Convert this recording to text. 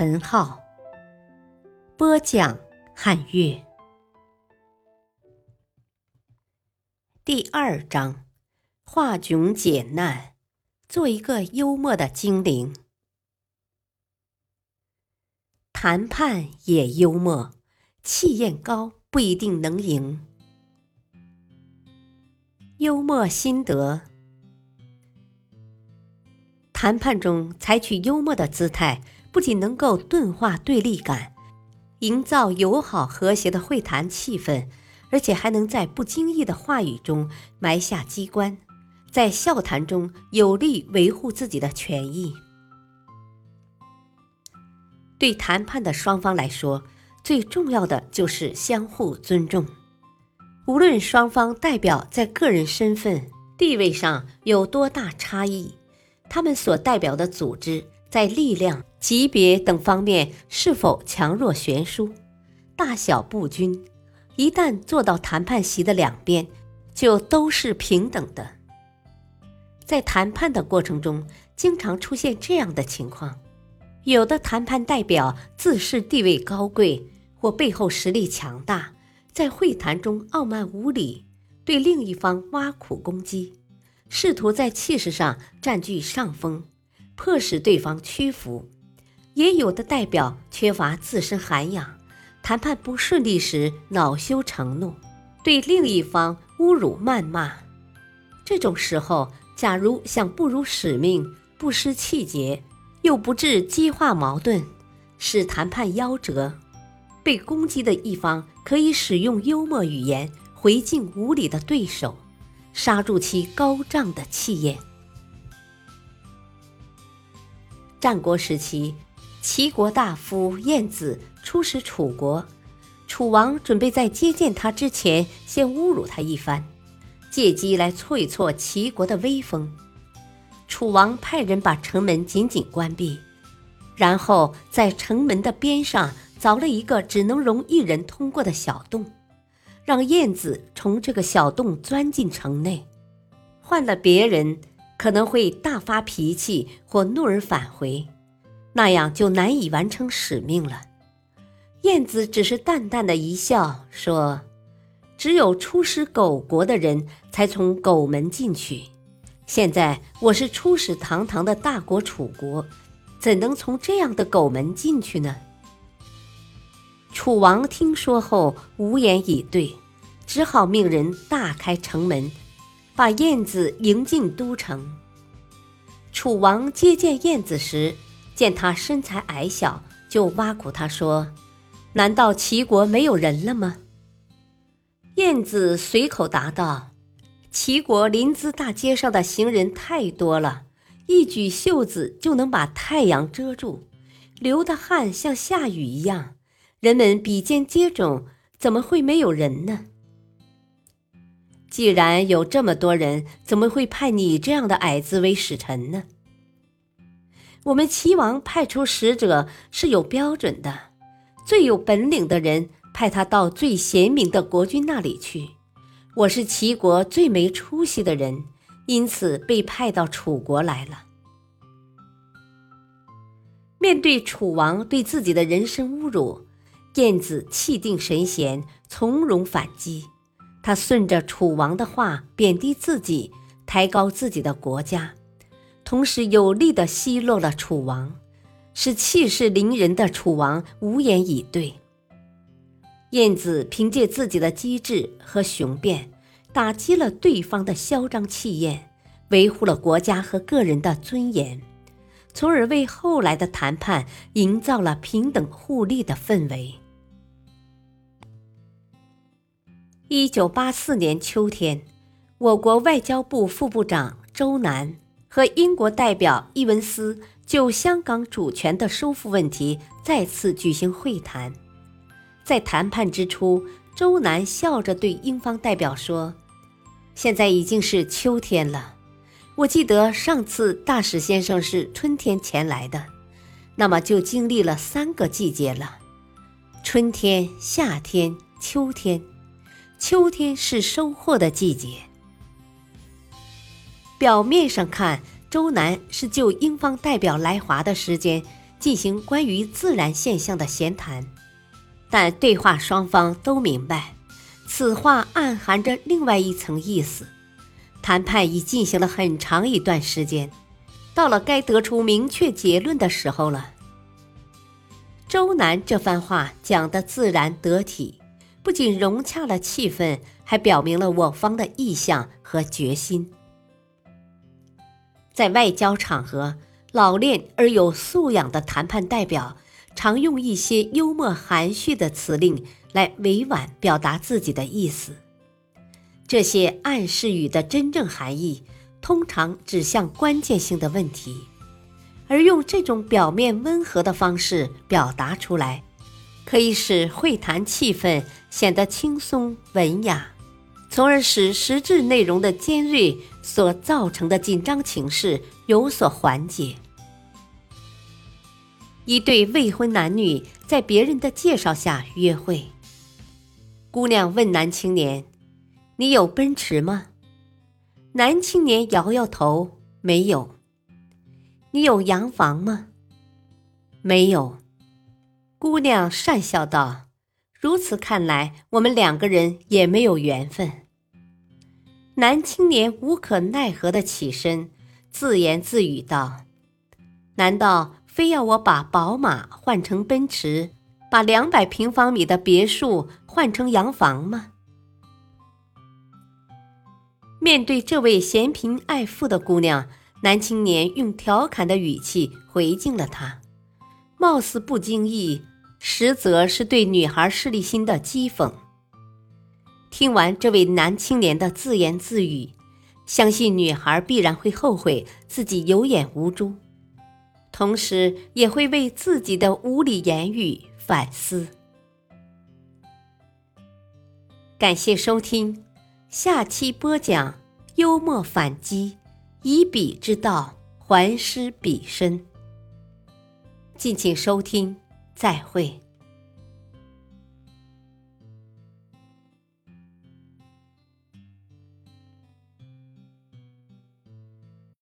陈浩，播讲汉乐。第二章：化窘解难，做一个幽默的精灵。谈判也幽默，气焰高不一定能赢。幽默心得。谈判中采取幽默的姿态，不仅能够钝化对立感，营造友好和谐的会谈气氛，而且还能在不经意的话语中埋下机关，在笑谈中有力维护自己的权益。对谈判的双方来说，最重要的就是相互尊重。无论双方代表在个人身份、地位上有多大差异。他们所代表的组织在力量、级别等方面是否强弱悬殊、大小不均？一旦坐到谈判席的两边，就都是平等的。在谈判的过程中，经常出现这样的情况：有的谈判代表自视地位高贵或背后实力强大，在会谈中傲慢无礼，对另一方挖苦攻击。试图在气势上占据上风，迫使对方屈服；也有的代表缺乏自身涵养，谈判不顺利时恼羞成怒，对另一方侮辱谩骂。这种时候，假如想不辱使命、不失气节，又不致激化矛盾，使谈判夭折，被攻击的一方可以使用幽默语言回敬无礼的对手。刹住其高涨的气焰。战国时期，齐国大夫晏子出使楚国，楚王准备在接见他之前，先侮辱他一番，借机来挫一挫齐国的威风。楚王派人把城门紧紧关闭，然后在城门的边上凿了一个只能容一人通过的小洞。让燕子从这个小洞钻进城内，换了别人可能会大发脾气或怒而返回，那样就难以完成使命了。燕子只是淡淡的一笑，说：“只有出使狗国的人才从狗门进去，现在我是出使堂堂的大国楚国，怎能从这样的狗门进去呢？”楚王听说后无言以对，只好命人大开城门，把燕子迎进都城。楚王接见燕子时，见他身材矮小，就挖苦他说：“难道齐国没有人了吗？”燕子随口答道：“齐国临淄大街上的行人太多了，一举袖子就能把太阳遮住，流的汗像下雨一样。”人们比肩接踵，怎么会没有人呢？既然有这么多人，怎么会派你这样的矮子为使臣呢？我们齐王派出使者是有标准的，最有本领的人派他到最贤明的国君那里去。我是齐国最没出息的人，因此被派到楚国来了。面对楚王对自己的人身侮辱。燕子气定神闲，从容反击。他顺着楚王的话贬低自己，抬高自己的国家，同时有力地奚落了楚王，使气势凌人的楚王无言以对。燕子凭借自己的机智和雄辩，打击了对方的嚣张气焰，维护了国家和个人的尊严。从而为后来的谈判营造了平等互利的氛围。一九八四年秋天，我国外交部副部长周南和英国代表伊文斯就香港主权的收复问题再次举行会谈。在谈判之初，周南笑着对英方代表说：“现在已经是秋天了。我记得上次大使先生是春天前来的，那么就经历了三个季节了：春天、夏天、秋天。秋天是收获的季节。表面上看。”周南是就英方代表来华的时间进行关于自然现象的闲谈，但对话双方都明白，此话暗含着另外一层意思。谈判已进行了很长一段时间，到了该得出明确结论的时候了。周南这番话讲的自然得体，不仅融洽了气氛，还表明了我方的意向和决心。在外交场合，老练而有素养的谈判代表常用一些幽默含蓄的词令来委婉表达自己的意思。这些暗示语的真正含义通常指向关键性的问题，而用这种表面温和的方式表达出来，可以使会谈气氛显得轻松文雅。从而使实质内容的尖锐所造成的紧张情势有所缓解。一对未婚男女在别人的介绍下约会，姑娘问男青年：“你有奔驰吗？”男青年摇摇头：“没有。”“你有洋房吗？”“没有。”姑娘讪笑道。如此看来，我们两个人也没有缘分。男青年无可奈何的起身，自言自语道：“难道非要我把宝马换成奔驰，把两百平方米的别墅换成洋房吗？”面对这位嫌贫爱富的姑娘，男青年用调侃的语气回敬了她，貌似不经意。实则是对女孩势利心的讥讽。听完这位男青年的自言自语，相信女孩必然会后悔自己有眼无珠，同时也会为自己的无理言语反思。感谢收听，下期播讲幽默反击，以彼之道还施彼身。敬请收听。再会。